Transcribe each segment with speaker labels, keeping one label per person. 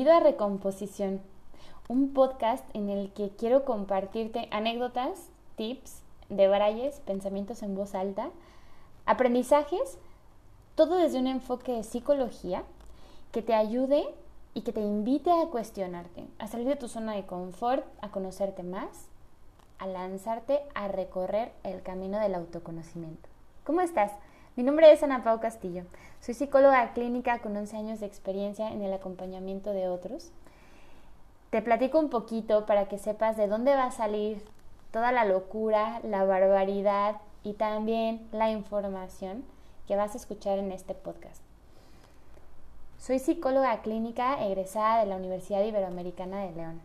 Speaker 1: Bienvenido a Recomposición, un podcast en el que quiero compartirte anécdotas, tips, debrayes, pensamientos en voz alta, aprendizajes, todo desde un enfoque de psicología que te ayude y que te invite a cuestionarte, a salir de tu zona de confort, a conocerte más, a lanzarte a recorrer el camino del autoconocimiento. ¿Cómo estás? Mi nombre es Ana Pau Castillo. Soy psicóloga clínica con 11 años de experiencia en el acompañamiento de otros. Te platico un poquito para que sepas de dónde va a salir toda la locura, la barbaridad y también la información que vas a escuchar en este podcast. Soy psicóloga clínica egresada de la Universidad Iberoamericana de León.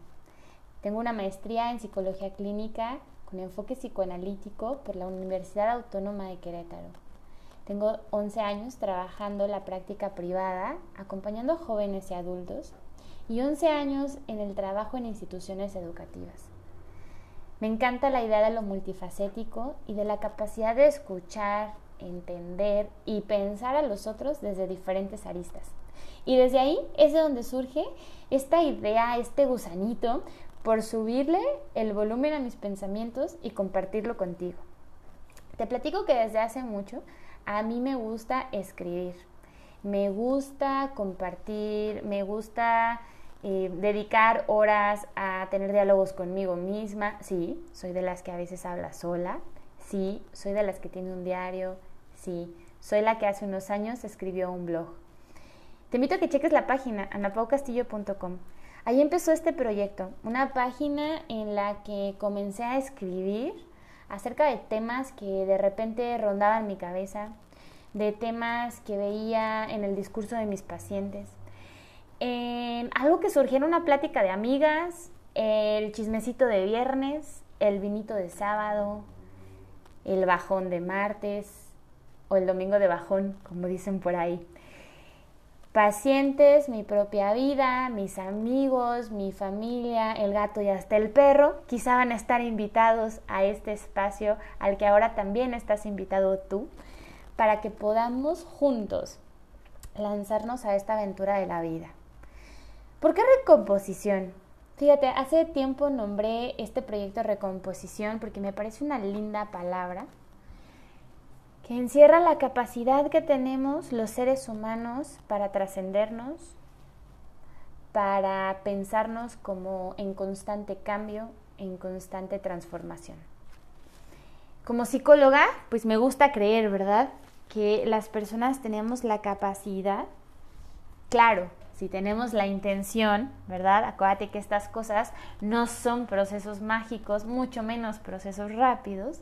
Speaker 1: Tengo una maestría en psicología clínica con enfoque psicoanalítico por la Universidad Autónoma de Querétaro. Tengo 11 años trabajando la práctica privada, acompañando a jóvenes y adultos, y 11 años en el trabajo en instituciones educativas. Me encanta la idea de lo multifacético y de la capacidad de escuchar, entender y pensar a los otros desde diferentes aristas. Y desde ahí es de donde surge esta idea, este gusanito, por subirle el volumen a mis pensamientos y compartirlo contigo. Te platico que desde hace mucho a mí me gusta escribir, me gusta compartir, me gusta eh, dedicar horas a tener diálogos conmigo misma. Sí, soy de las que a veces habla sola. Sí, soy de las que tiene un diario. Sí, soy la que hace unos años escribió un blog. Te invito a que cheques la página anapaucastillo.com. Ahí empezó este proyecto, una página en la que comencé a escribir acerca de temas que de repente rondaban mi cabeza, de temas que veía en el discurso de mis pacientes. algo que surgió en una plática de amigas, el chismecito de viernes, el vinito de sábado, el bajón de martes o el domingo de bajón, como dicen por ahí pacientes, mi propia vida, mis amigos, mi familia, el gato y hasta el perro, quizá van a estar invitados a este espacio al que ahora también estás invitado tú, para que podamos juntos lanzarnos a esta aventura de la vida. ¿Por qué recomposición? Fíjate, hace tiempo nombré este proyecto recomposición porque me parece una linda palabra que encierra la capacidad que tenemos los seres humanos para trascendernos, para pensarnos como en constante cambio, en constante transformación. Como psicóloga, pues me gusta creer, ¿verdad? Que las personas tenemos la capacidad, claro, si tenemos la intención, ¿verdad? Acuérdate que estas cosas no son procesos mágicos, mucho menos procesos rápidos,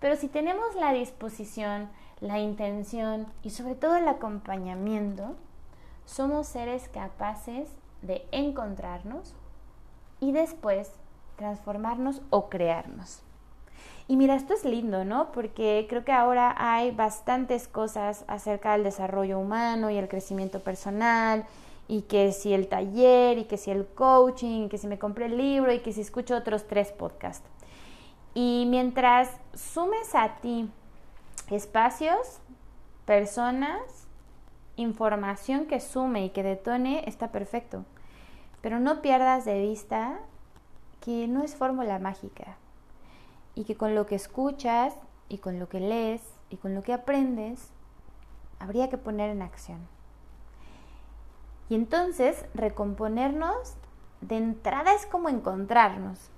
Speaker 1: pero si tenemos la disposición, la intención y sobre todo el acompañamiento, somos seres capaces de encontrarnos y después transformarnos o crearnos. Y mira, esto es lindo, ¿no? Porque creo que ahora hay bastantes cosas acerca del desarrollo humano y el crecimiento personal, y que si el taller, y que si el coaching, y que si me compré el libro, y que si escucho otros tres podcasts. Y mientras sumes a ti espacios, personas, información que sume y que detone, está perfecto. Pero no pierdas de vista que no es fórmula mágica y que con lo que escuchas y con lo que lees y con lo que aprendes, habría que poner en acción. Y entonces recomponernos de entrada es como encontrarnos.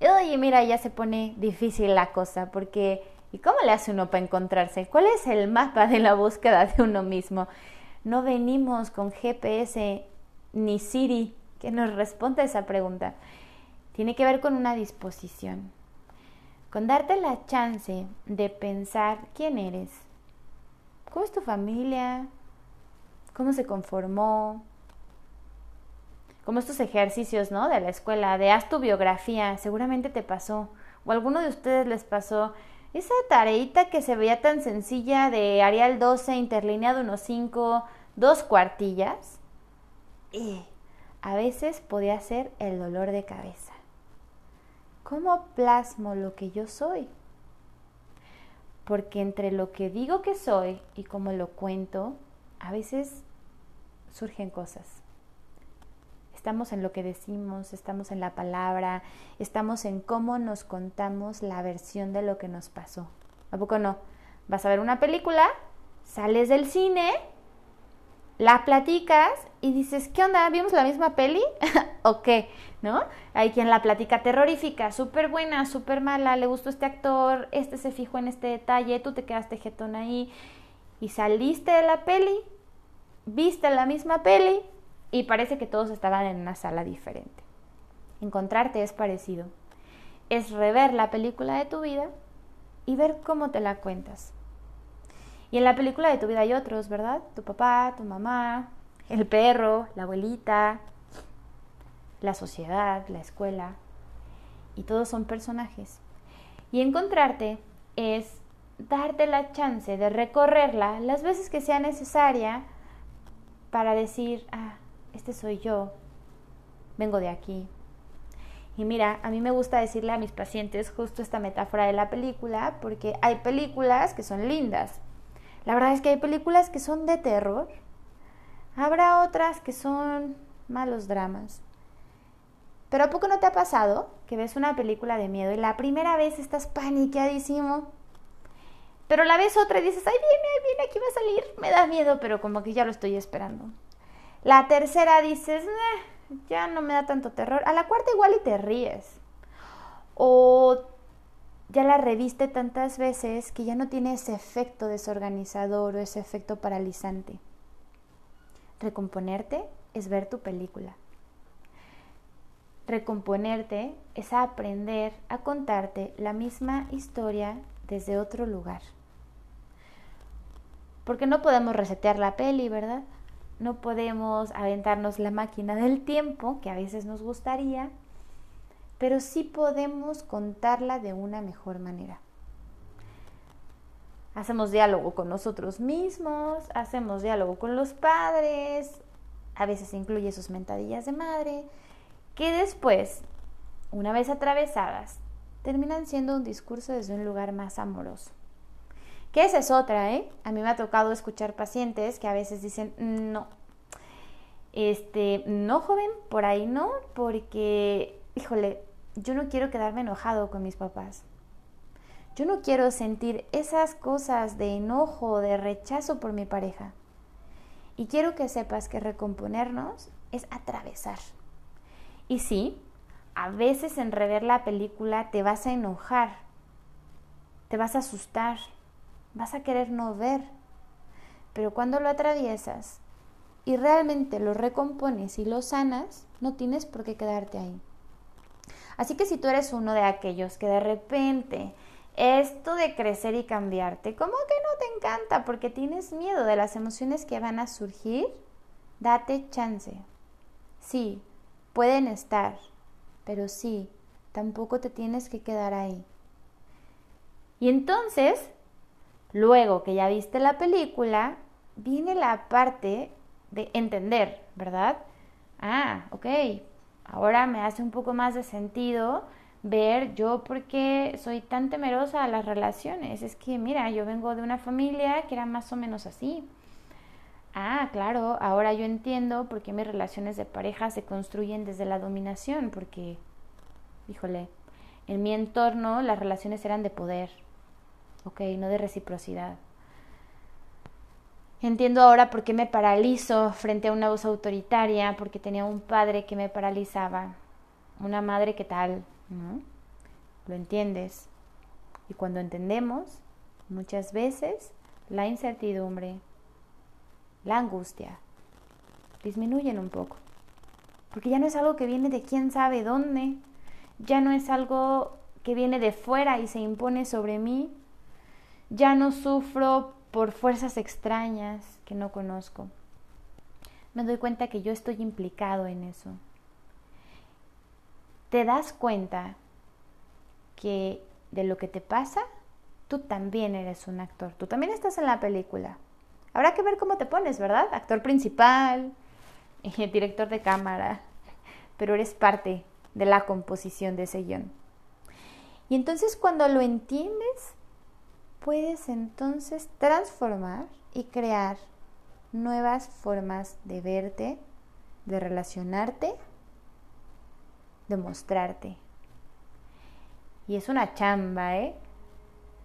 Speaker 1: Oye, mira, ya se pone difícil la cosa, porque ¿y cómo le hace uno para encontrarse? ¿Cuál es el mapa de la búsqueda de uno mismo? No venimos con GPS ni Siri que nos responda esa pregunta. Tiene que ver con una disposición, con darte la chance de pensar quién eres, cómo es tu familia, cómo se conformó, como estos ejercicios, ¿no? De la escuela, de haz tu biografía, seguramente te pasó, o alguno de ustedes les pasó esa tareita que se veía tan sencilla de Arial 12, interlineado 1.5, dos cuartillas, y a veces podía ser el dolor de cabeza. ¿Cómo plasmo lo que yo soy? Porque entre lo que digo que soy y cómo lo cuento, a veces surgen cosas Estamos en lo que decimos, estamos en la palabra, estamos en cómo nos contamos la versión de lo que nos pasó. ¿A poco no? Vas a ver una película, sales del cine, la platicas y dices, ¿qué onda? ¿Vimos la misma peli? ¿O qué? ¿No? Hay quien la platica terrorífica, súper buena, súper mala, le gustó este actor, este se fijó en este detalle, tú te quedaste jetón ahí y saliste de la peli, viste la misma peli y parece que todos estaban en una sala diferente. Encontrarte es parecido. Es rever la película de tu vida y ver cómo te la cuentas. Y en la película de tu vida hay otros, ¿verdad? Tu papá, tu mamá, el perro, la abuelita, la sociedad, la escuela. Y todos son personajes. Y encontrarte es darte la chance de recorrerla las veces que sea necesaria para decir, ah, este soy yo, vengo de aquí. Y mira, a mí me gusta decirle a mis pacientes justo esta metáfora de la película, porque hay películas que son lindas, la verdad es que hay películas que son de terror, habrá otras que son malos dramas. Pero ¿a poco no te ha pasado que ves una película de miedo y la primera vez estás paniqueadísimo? Pero la ves otra y dices, ay, viene, ay, viene, aquí va a salir, me da miedo, pero como que ya lo estoy esperando. La tercera dices, ya no me da tanto terror. A la cuarta igual y te ríes. O ya la reviste tantas veces que ya no tiene ese efecto desorganizador o ese efecto paralizante. Recomponerte es ver tu película. Recomponerte es aprender a contarte la misma historia desde otro lugar. Porque no podemos resetear la peli, ¿verdad? No podemos aventarnos la máquina del tiempo, que a veces nos gustaría, pero sí podemos contarla de una mejor manera. Hacemos diálogo con nosotros mismos, hacemos diálogo con los padres, a veces incluye sus mentadillas de madre, que después, una vez atravesadas, terminan siendo un discurso desde un lugar más amoroso. Que esa es otra, ¿eh? A mí me ha tocado escuchar pacientes que a veces dicen, no, este, no joven, por ahí no, porque, híjole, yo no quiero quedarme enojado con mis papás. Yo no quiero sentir esas cosas de enojo, de rechazo por mi pareja. Y quiero que sepas que recomponernos es atravesar. Y sí, a veces en rever la película te vas a enojar, te vas a asustar, vas a querer no ver. Pero cuando lo atraviesas y realmente lo recompones y lo sanas, no tienes por qué quedarte ahí. Así que si tú eres uno de aquellos que de repente esto de crecer y cambiarte, ¿cómo que no te encanta? Porque tienes miedo de las emociones que van a surgir, date chance. Sí, pueden estar, pero sí, tampoco te tienes que quedar ahí. Y entonces, luego que ya viste la película, viene la parte de entender, ¿verdad? Ah, ok, Ahora me hace un poco más de sentido ver yo por qué soy tan temerosa a las relaciones. Es que, mira, yo vengo de una familia que era más o menos así. Ah, claro, ahora yo entiendo por qué mis relaciones de pareja se construyen desde la dominación, porque, híjole, en mi entorno las relaciones eran de poder, ok, no de reciprocidad. Entiendo ahora por qué me paralizo frente a una voz autoritaria, porque tenía un padre que me paralizaba, una madre que tal, ¿no? Lo entiendes. Y cuando entendemos, muchas veces la incertidumbre, la angustia, disminuyen un poco. Porque ya no es algo que viene de quién sabe dónde, ya no es algo que viene de fuera y se impone sobre mí, ya no sufro por fuerzas extrañas que no conozco. Me doy cuenta que yo estoy implicado en eso. Te das cuenta que de lo que te pasa, tú también eres un actor, tú también estás en la película. Habrá que ver cómo te pones, ¿verdad? Actor principal, director de cámara, pero eres parte de la composición de ese guion. Y entonces cuando lo entiendes, puedes entonces transformar y crear nuevas formas de verte, de relacionarte demostrarte. Y es una chamba, ¿eh?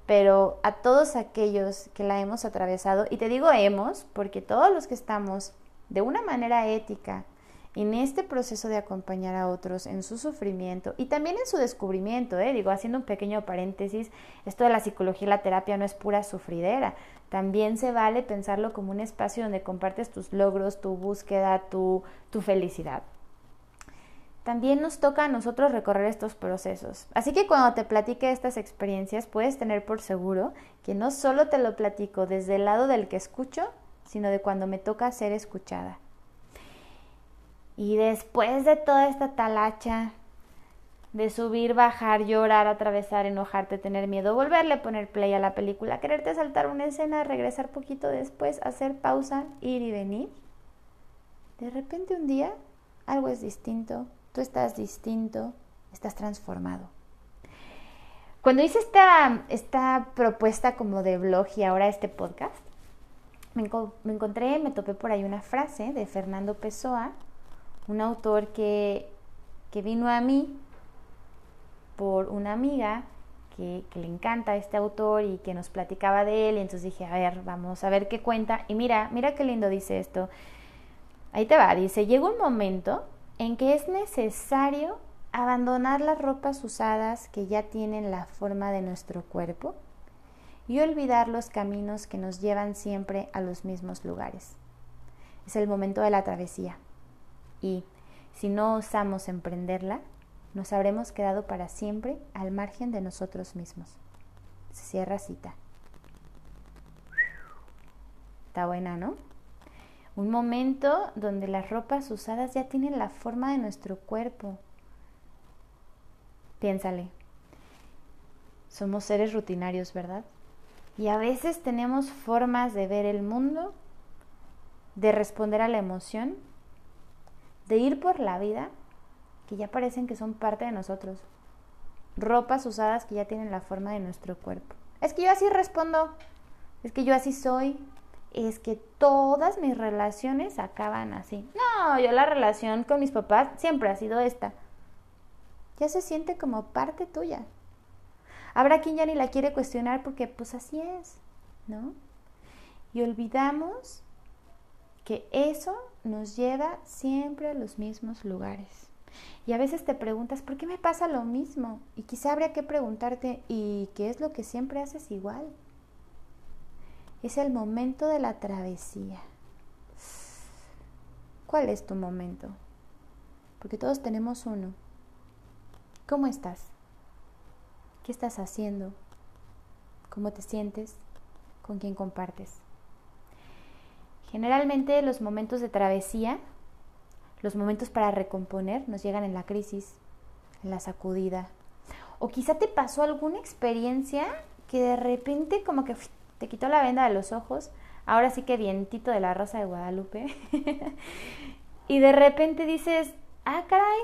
Speaker 1: Pero a todos aquellos que la hemos atravesado, y te digo hemos, porque todos los que estamos de una manera ética en este proceso de acompañar a otros en su sufrimiento y también en su descubrimiento, ¿eh? digo, haciendo un pequeño paréntesis, esto de la psicología y la terapia no es pura sufridera, también se vale pensarlo como un espacio donde compartes tus logros, tu búsqueda, tu, tu felicidad. También nos toca a nosotros recorrer estos procesos. Así que cuando te platique estas experiencias, puedes tener por seguro que no solo te lo platico desde el lado del que escucho, sino de cuando me toca ser escuchada. Y después de toda esta talacha de subir, bajar, llorar, atravesar, enojarte, tener miedo, volverle a poner play a la película, quererte saltar una escena, regresar poquito después, hacer pausa, ir y venir. De repente un día algo es distinto, tú estás distinto, estás transformado. Cuando hice esta, esta propuesta como de blog y ahora este podcast, me, me encontré, me topé por ahí una frase de Fernando Pessoa, un autor que, que vino a mí por una amiga que, le encanta este autor y que nos platicaba de él. Y entonces dije, a ver, vamos a ver qué cuenta. Y mira, mira qué lindo dice esto. Ahí te va, dice, llega un momento en que es necesario abandonar las ropas usadas que ya tienen la forma de nuestro cuerpo y olvidar los caminos que nos llevan siempre a los mismos lugares. Es el momento de la travesía. Y si no osamos emprenderla, nos habremos quedado para siempre al margen de nosotros mismos. Se cierra cita. Está buena, ¿no? Un momento donde las ropas usadas ya tienen la forma de nuestro cuerpo. Piénsale. Somos seres rutinarios, ¿verdad? Y a veces tenemos formas de ver el mundo, de responder a la emoción, de ir por la vida que ya parecen que son parte de nosotros. Ropas usadas que ya tienen la forma de nuestro cuerpo. Es que yo así respondo, es que yo así soy, es que todas mis relaciones acaban así. No, yo la relación con mis papás siempre ha sido esta. Ya se siente como parte tuya. Habrá quien ya ni la quiere cuestionar porque pues así es, ¿no? Y olvidamos que eso nos lleva siempre a los mismos lugares. Y a veces te preguntas, ¿por qué me pasa lo mismo? Y quizá habría que preguntarte, ¿y qué es lo que siempre haces igual? Es el momento de la travesía. ¿Cuál es tu momento? Porque todos tenemos uno. ¿Cómo estás? ¿Qué estás haciendo? ¿Cómo te sientes? ¿Con quién compartes? Generalmente los momentos de travesía los momentos para recomponer nos llegan en la crisis, en la sacudida. O quizá te pasó alguna experiencia que de repente como que te quitó la venda de los ojos. Ahora sí que vientito de la rosa de Guadalupe. y de repente dices, ah, caray.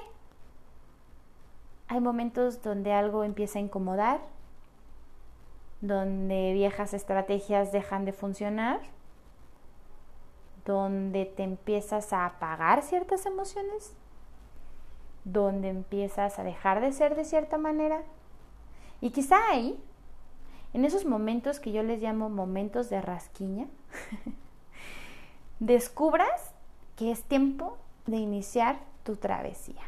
Speaker 1: Hay momentos donde algo empieza a incomodar, donde viejas estrategias dejan de funcionar donde te empiezas a apagar ciertas emociones, donde empiezas a dejar de ser de cierta manera. Y quizá ahí, en esos momentos que yo les llamo momentos de rasquiña, descubras que es tiempo de iniciar tu travesía.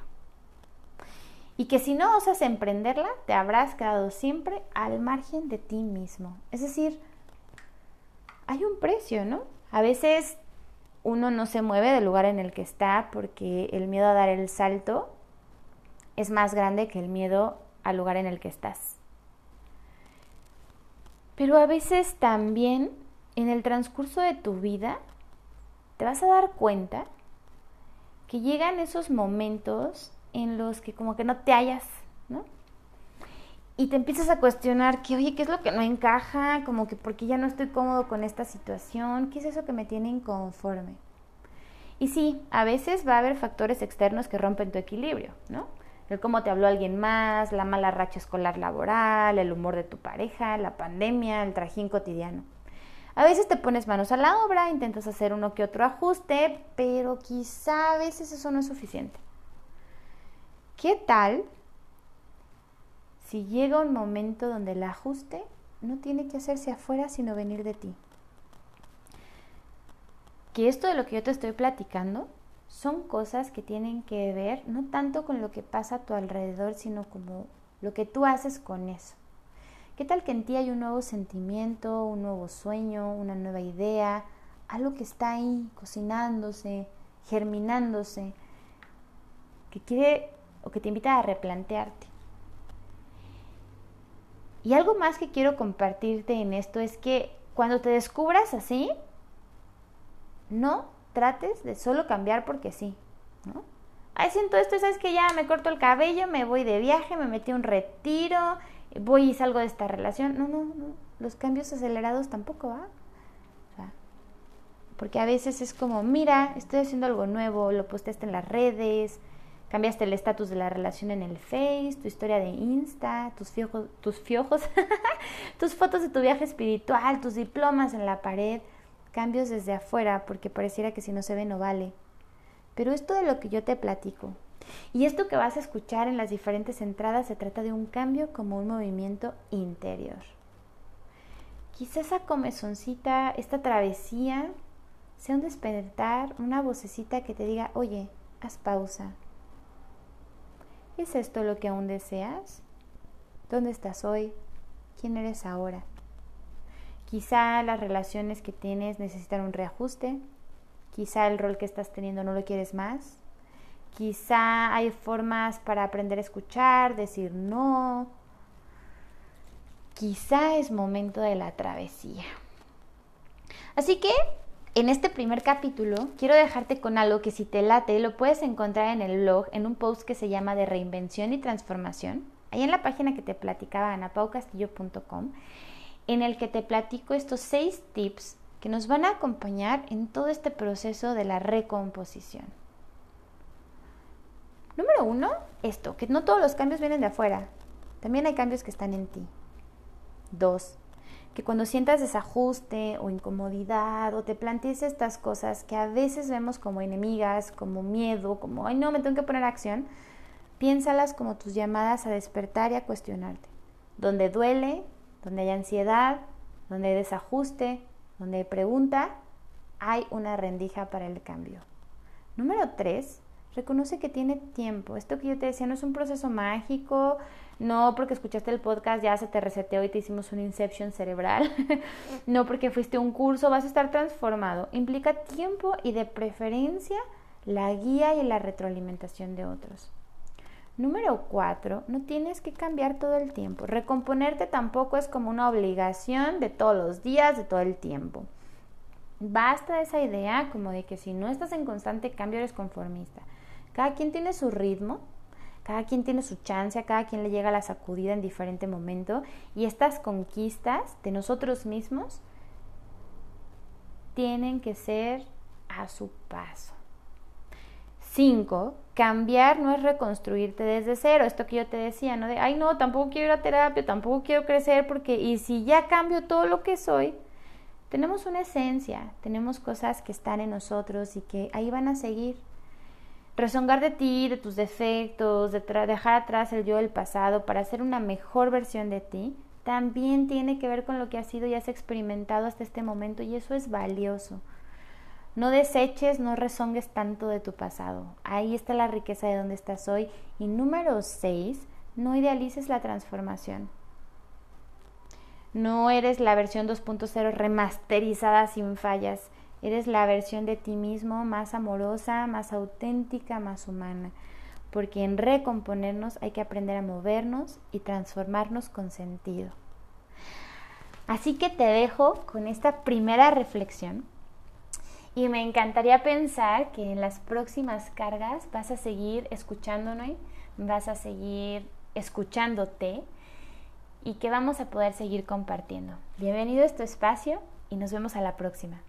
Speaker 1: Y que si no osas emprenderla, te habrás quedado siempre al margen de ti mismo. Es decir, hay un precio, ¿no? A veces uno no se mueve del lugar en el que está porque el miedo a dar el salto es más grande que el miedo al lugar en el que estás. Pero a veces también en el transcurso de tu vida te vas a dar cuenta que llegan esos momentos en los que como que no te hallas, ¿no? Y te empiezas a cuestionar que, oye, ¿qué es lo que no encaja? Como que porque ya no estoy cómodo con esta situación, ¿qué es eso que me tiene inconforme? Y sí, a veces va a haber factores externos que rompen tu equilibrio, ¿no? El cómo te habló alguien más, la mala racha escolar laboral, el humor de tu pareja, la pandemia, el trajín cotidiano. A veces te pones manos a la obra, intentas hacer uno que otro ajuste, pero quizá a veces eso no es suficiente. ¿Qué tal si llega un momento donde el ajuste no tiene que hacerse afuera, sino venir de ti? Que esto de lo que yo te estoy platicando son cosas que tienen que ver no tanto con lo que pasa a tu alrededor, sino como lo que tú haces con eso. ¿Qué tal que en ti hay un nuevo sentimiento, un nuevo sueño, una nueva idea, algo que está ahí cocinándose, germinándose, que quiere o que te invita a replantearte? Y algo más que quiero compartirte en esto es que cuando te descubras así, no trates de solo cambiar porque sí, ¿no? Ay, siento esto, sabes que ya me corto el cabello, me voy de viaje, me metí un retiro, voy y salgo de esta relación. No, no, no. Los cambios acelerados tampoco va. porque a veces es como, mira, estoy haciendo algo nuevo, lo posteaste en las redes, cambiaste el estatus de la relación en el Face, tu historia de Insta, tus fiojos, tus fiojos, tus fotos de tu viaje espiritual, tus diplomas en la pared, cambios desde afuera, porque pareciera que si no se ve no vale. Pero esto de lo que yo te platico, y esto que vas a escuchar en las diferentes entradas se trata de un cambio como un movimiento interior. Quizás esa comezoncita, esta travesía, sea un despertar, una vocecita que te diga, oye, haz pausa. ¿Es esto lo que aún deseas? ¿Dónde estás hoy? ¿Quién eres ahora? Quizá las relaciones que tienes necesitan un reajuste. Quizá el rol que estás teniendo no lo quieres más. Quizá hay formas para aprender a escuchar, decir no. Quizá es momento de la travesía. Así que en este primer capítulo quiero dejarte con algo que si te late lo puedes encontrar en el blog en un post que se llama de reinvención y transformación, ahí en la página que te platicaba anapaucastillo.com, en el que te platico estos seis tips que nos van a acompañar en todo este proceso de la recomposición. Número uno, esto, que no todos los cambios vienen de afuera, también hay cambios que están en ti. Dos, que cuando sientas desajuste o incomodidad o te plantees estas cosas que a veces vemos como enemigas, como miedo, como, ay no, me tengo que poner acción, piénsalas como tus llamadas a despertar y a cuestionarte. Donde duele, donde hay ansiedad, donde hay desajuste, donde hay pregunta, hay una rendija para el cambio. Número tres, reconoce que tiene tiempo. Esto que yo te decía no es un proceso mágico, no porque escuchaste el podcast ya se te reseteó y te hicimos un inception cerebral, no porque fuiste a un curso, vas a estar transformado. Implica tiempo y de preferencia la guía y la retroalimentación de otros. Número cuatro, no tienes que cambiar todo el tiempo. Recomponerte tampoco es como una obligación de todos los días, de todo el tiempo. Basta esa idea como de que si no estás en constante cambio eres conformista. Cada quien tiene su ritmo, cada quien tiene su chance, a cada quien le llega la sacudida en diferente momento y estas conquistas de nosotros mismos tienen que ser a su paso. Cinco, cambiar no es reconstruirte desde cero. Esto que yo te decía, ¿no? De, ay, no, tampoco quiero ir a terapia, tampoco quiero crecer, porque, y si ya cambio todo lo que soy, tenemos una esencia, tenemos cosas que están en nosotros y que ahí van a seguir rezongar de ti, de tus defectos, de dejar atrás el yo del pasado para hacer una mejor versión de ti, también tiene que ver con lo que has sido y has experimentado hasta este momento y eso es valioso. No deseches, no rezongues tanto de tu pasado. Ahí está la riqueza de donde estás hoy. Y número 6, no idealices la transformación. No eres la versión 2.0 remasterizada sin fallas. Eres la versión de ti mismo más amorosa, más auténtica, más humana. Porque en recomponernos hay que aprender a movernos y transformarnos con sentido. Así que te dejo con esta primera reflexión y me encantaría pensar que en las próximas cargas vas a seguir escuchándonos, vas a seguir escuchándote y que vamos a poder seguir compartiendo. Bienvenido a este espacio y nos vemos a la próxima.